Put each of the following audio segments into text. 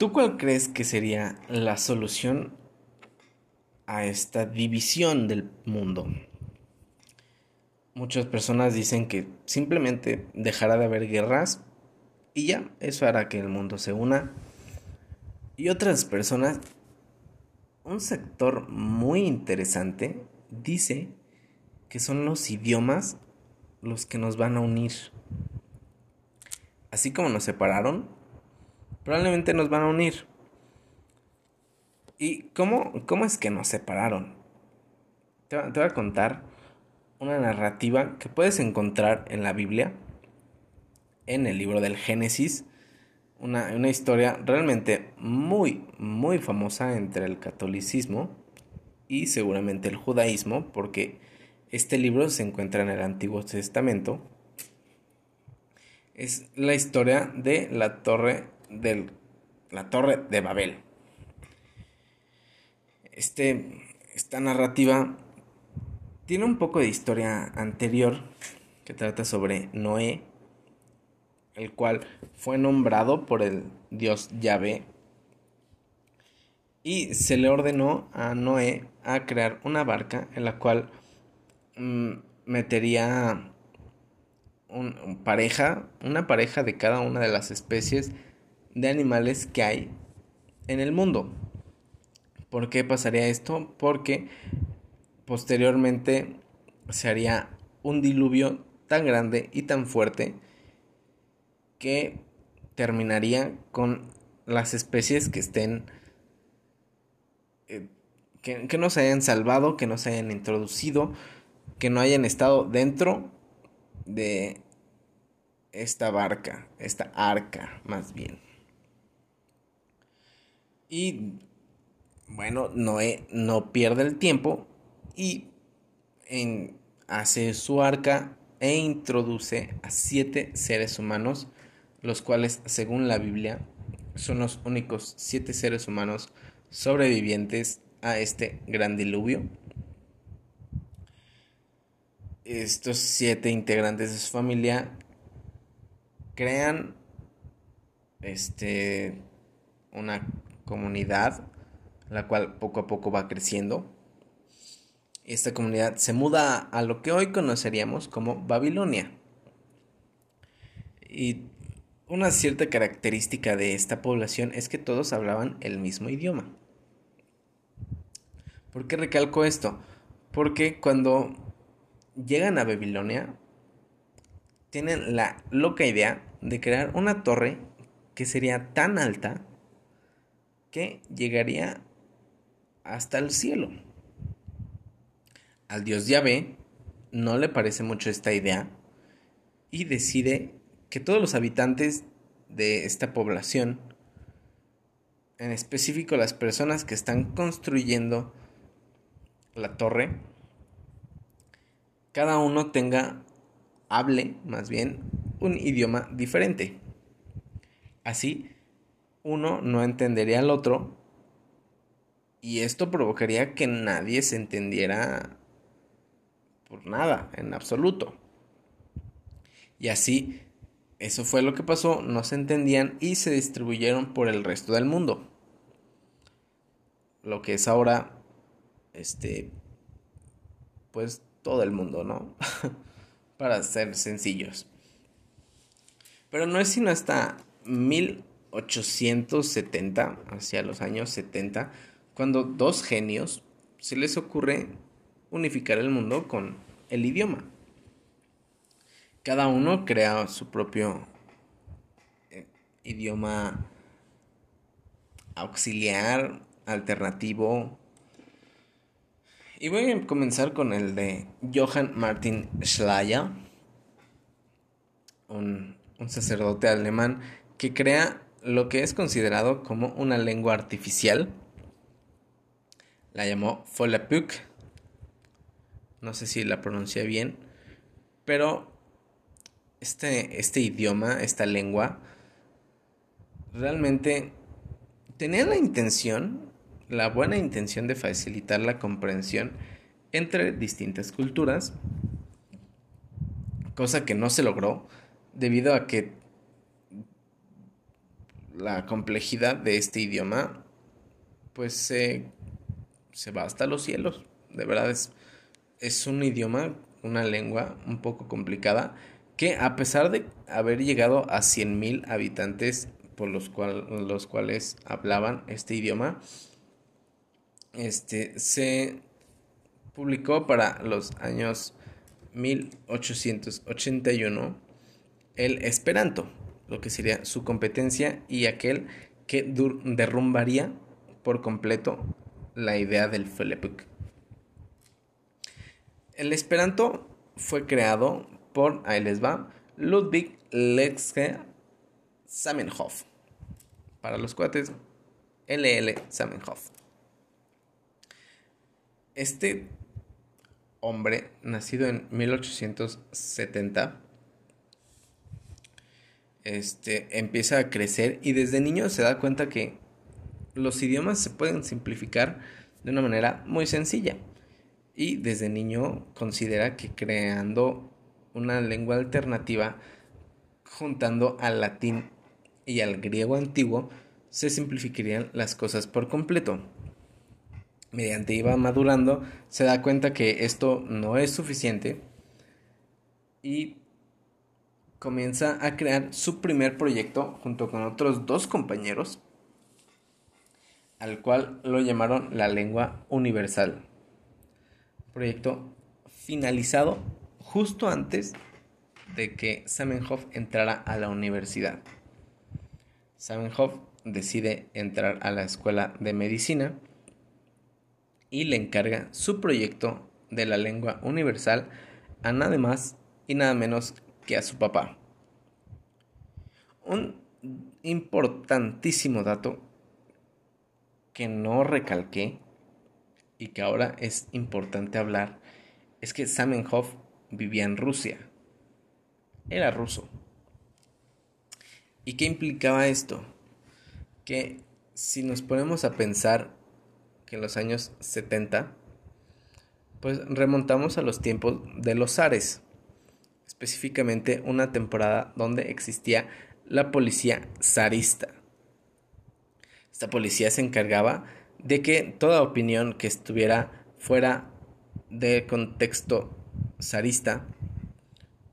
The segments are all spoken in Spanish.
¿Tú cuál crees que sería la solución a esta división del mundo? Muchas personas dicen que simplemente dejará de haber guerras y ya, eso hará que el mundo se una. Y otras personas, un sector muy interesante, dice que son los idiomas los que nos van a unir. Así como nos separaron, probablemente nos van a unir. ¿Y cómo, cómo es que nos separaron? Te, te voy a contar una narrativa que puedes encontrar en la Biblia, en el libro del Génesis, una, una, historia realmente muy, muy famosa entre el catolicismo y seguramente el judaísmo, porque este libro se encuentra en el Antiguo Testamento. Es la historia de la torre, del, la torre de Babel. Este, esta narrativa tiene un poco de historia anterior que trata sobre Noé, el cual fue nombrado por el dios Yahvé y se le ordenó a Noé a crear una barca en la cual Mm, metería un, pareja, una pareja de cada una de las especies de animales que hay en el mundo. ¿Por qué pasaría esto? Porque posteriormente se haría un diluvio tan grande y tan fuerte que terminaría con las especies que estén eh, que, que no se hayan salvado, que no se hayan introducido que no hayan estado dentro de esta barca, esta arca más bien. Y bueno, Noé no pierde el tiempo y hace su arca e introduce a siete seres humanos, los cuales, según la Biblia, son los únicos siete seres humanos sobrevivientes a este gran diluvio. Estos siete integrantes de su familia crean este una comunidad la cual poco a poco va creciendo. Esta comunidad se muda a lo que hoy conoceríamos como Babilonia. Y una cierta característica de esta población es que todos hablaban el mismo idioma. ¿Por qué recalco esto? Porque cuando llegan a Babilonia, tienen la loca idea de crear una torre que sería tan alta que llegaría hasta el cielo. Al dios Yahvé no le parece mucho esta idea y decide que todos los habitantes de esta población, en específico las personas que están construyendo la torre, cada uno tenga, hable más bien, un idioma diferente. Así, uno no entendería al otro y esto provocaría que nadie se entendiera por nada, en absoluto. Y así, eso fue lo que pasó, no se entendían y se distribuyeron por el resto del mundo. Lo que es ahora, este, pues todo el mundo, ¿no? Para ser sencillos. Pero no es sino hasta 1870, hacia los años 70, cuando dos genios se les ocurre unificar el mundo con el idioma. Cada uno crea su propio eh, idioma auxiliar, alternativo, y voy a comenzar con el de Johann Martin Schleyer, un, sacerdote alemán que crea lo que es considerado como una lengua artificial. La llamó Volapük. No sé si la pronuncié bien, pero este, este idioma, esta lengua, realmente tenía la intención la buena intención de facilitar la comprensión entre distintas culturas, cosa que no se logró debido a que la complejidad de este idioma, pues se va hasta los cielos. De verdad es, es un idioma, una lengua un poco complicada, que a pesar de haber llegado a 100.000 habitantes por los, los cuales hablaban este idioma, este, se publicó para los años 1881 el Esperanto, lo que sería su competencia y aquel que derrumbaría por completo la idea del Felepuk. El Esperanto fue creado por, ahí va, Ludwig Lexge Samenhof. Para los cuates, LL Samenhof. Este hombre, nacido en 1870, este, empieza a crecer y desde niño se da cuenta que los idiomas se pueden simplificar de una manera muy sencilla. Y desde niño considera que creando una lengua alternativa, juntando al latín y al griego antiguo, se simplificarían las cosas por completo. Mediante iba madurando, se da cuenta que esto no es suficiente y comienza a crear su primer proyecto junto con otros dos compañeros, al cual lo llamaron la lengua universal. Proyecto finalizado justo antes de que Samenhof entrara a la universidad. Samenhof decide entrar a la escuela de medicina y le encarga su proyecto de la lengua universal a nada más y nada menos a su papá. Un importantísimo dato que no recalqué y que ahora es importante hablar es que Samenhof vivía en Rusia. Era ruso. ¿Y qué implicaba esto? Que si nos ponemos a pensar que en los años 70, pues remontamos a los tiempos de los zares específicamente una temporada donde existía la policía zarista. Esta policía se encargaba de que toda opinión que estuviera fuera de contexto zarista,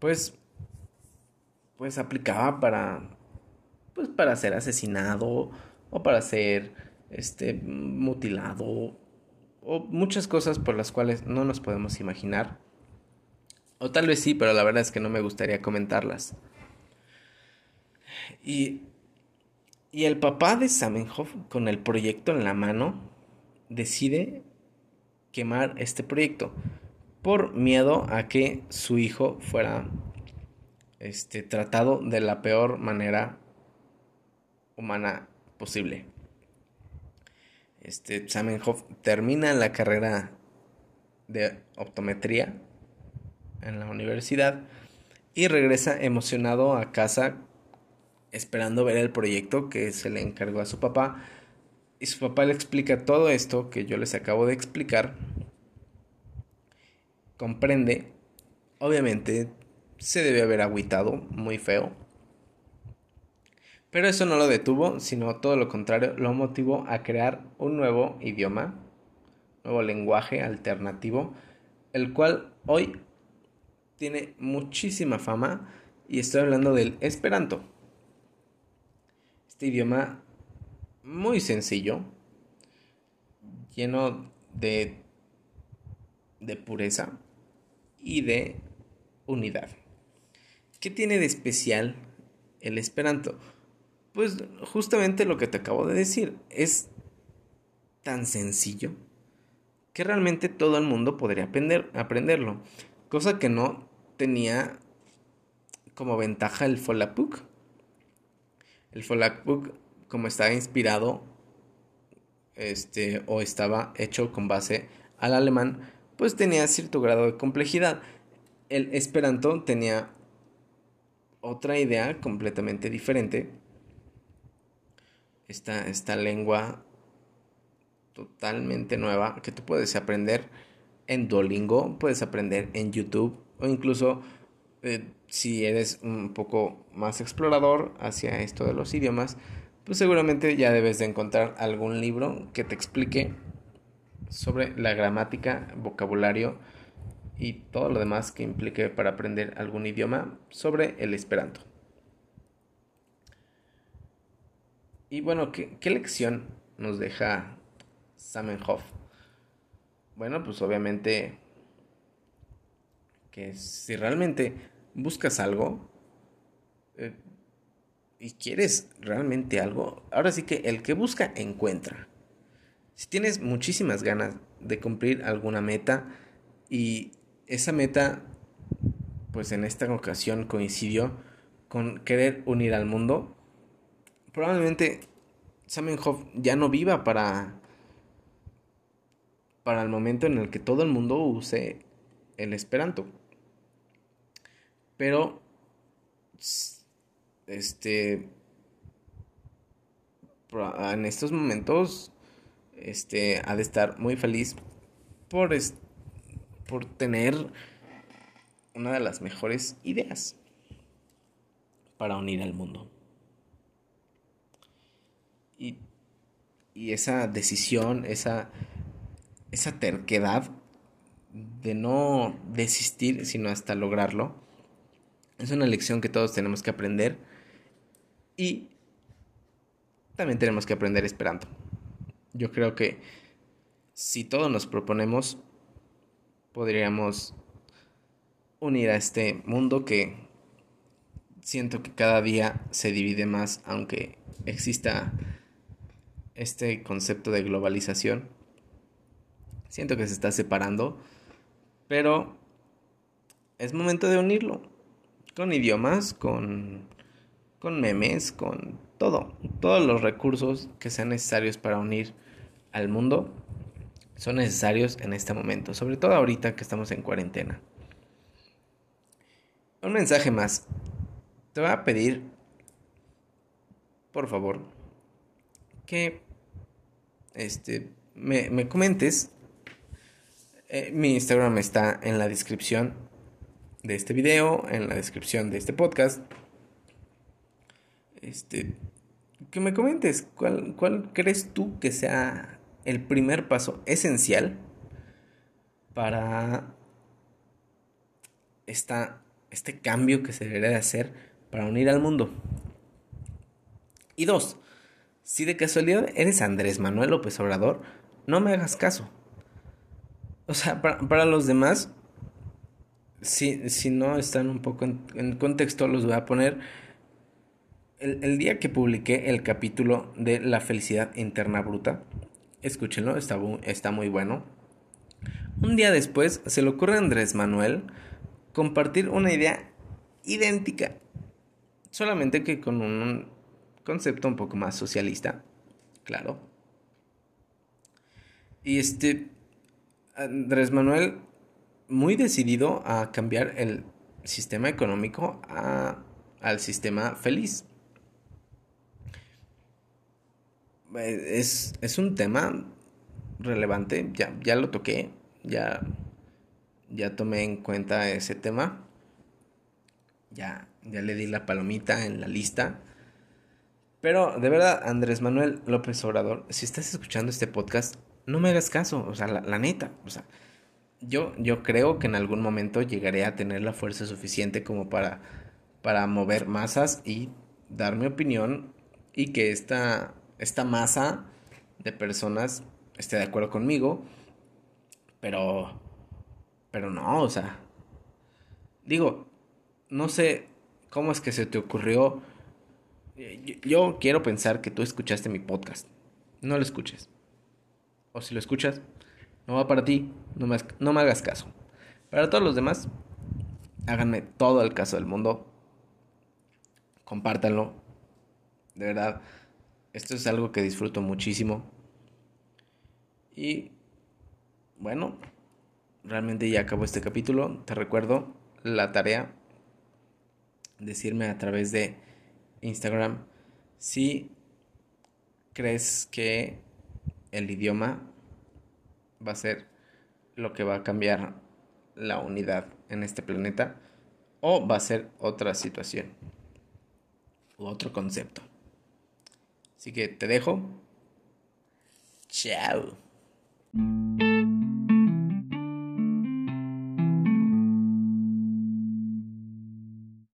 pues, pues aplicaba para, pues para ser asesinado o para ser este, mutilado o muchas cosas por las cuales no nos podemos imaginar. O tal vez sí, pero la verdad es que no me gustaría comentarlas. Y, y el papá de Samenhof, con el proyecto en la mano, decide quemar este proyecto por miedo a que su hijo fuera este, tratado de la peor manera humana posible. Este, Samenhof termina la carrera de optometría en la universidad y regresa emocionado a casa esperando ver el proyecto que se le encargó a su papá. Y su papá le explica todo esto que yo les acabo de explicar. Comprende. Obviamente se debe haber agüitado muy feo. Pero eso no lo detuvo, sino todo lo contrario, lo motivó a crear un nuevo idioma, nuevo lenguaje alternativo, el cual hoy tiene muchísima fama y estoy hablando del esperanto. Este idioma muy sencillo, lleno de, de pureza y de unidad. ¿Qué tiene de especial el esperanto? Pues justamente lo que te acabo de decir, es tan sencillo que realmente todo el mundo podría aprender, aprenderlo. Cosa que no tenía como ventaja el Folapuk. El Folapuk, como estaba inspirado este, o estaba hecho con base al alemán, pues tenía cierto grado de complejidad. El Esperanto tenía otra idea completamente diferente. Esta, esta lengua totalmente nueva que tú puedes aprender en Duolingo, puedes aprender en YouTube o incluso eh, si eres un poco más explorador hacia esto de los idiomas, pues seguramente ya debes de encontrar algún libro que te explique sobre la gramática, vocabulario y todo lo demás que implique para aprender algún idioma sobre el esperanto. Y bueno, ¿qué, qué lección nos deja Samenhoff? Bueno, pues obviamente que si realmente buscas algo, eh, y quieres realmente algo, ahora sí que el que busca encuentra. Si tienes muchísimas ganas de cumplir alguna meta y esa meta, pues en esta ocasión coincidió con querer unir al mundo, probablemente Samenhoff ya no viva para para el momento en el que todo el mundo use el esperanto. Pero este en estos momentos este ha de estar muy feliz por por tener una de las mejores ideas para unir al mundo. Y, y esa decisión, esa, esa terquedad de no desistir, sino hasta lograrlo, es una lección que todos tenemos que aprender y también tenemos que aprender esperando. Yo creo que si todos nos proponemos, podríamos unir a este mundo que siento que cada día se divide más, aunque exista este concepto de globalización. Siento que se está separando, pero es momento de unirlo con idiomas, con con memes, con todo, todos los recursos que sean necesarios para unir al mundo son necesarios en este momento, sobre todo ahorita que estamos en cuarentena. Un mensaje más. Te voy a pedir, por favor, que este, me, comentes. Eh, mi Instagram está en la descripción de este video, en la descripción de este podcast este, que me comentes cuál, cuál crees tú que sea el primer paso esencial para esta, este cambio que se debería de hacer para unir al mundo. Y dos, si de casualidad eres Andrés Manuel López Obrador, no me hagas caso. O sea, para, los demás, si, si, no están un poco en, contexto, los voy a poner el, día que publiqué el capítulo de La felicidad interna bruta, escúchenlo, está, está muy bueno. Un día después se le ocurre a Andrés Manuel compartir una idea idéntica, solamente que con un concepto un poco más socialista, claro. Y este, Andrés Manuel, muy decidido a cambiar el sistema económico al sistema feliz. es, es un tema relevante, ya, ya lo toqué, ya, ya tomé en cuenta ese tema, ya, ya le di la palomita en la lista. Pero de verdad, Andrés Manuel López Obrador, si estás escuchando este podcast, no me hagas caso, o sea, la, neta, o sea, yo, yo creo que en algún momento llegaré a tener la fuerza suficiente como para, para mover masas y dar mi opinión y que esta esta masa de personas esté de acuerdo conmigo, pero, pero no, o sea, digo, no sé cómo es que se te ocurrió. Yo, quiero pensar que tú escuchaste mi podcast. No lo escuches. O si lo escuchas, no va para ti, no me, hagas caso. Para todos los demás, háganme todo el caso del mundo. Compártanlo. De verdad, esto es algo que disfruto muchísimo. Y bueno, realmente ya acabó este capítulo. Te recuerdo la tarea. Decirme a través de Instagram si crees que el idioma va a ser lo que va a cambiar la unidad en este planeta o va a ser otra situación u otro concepto. Así que te dejo. Chao.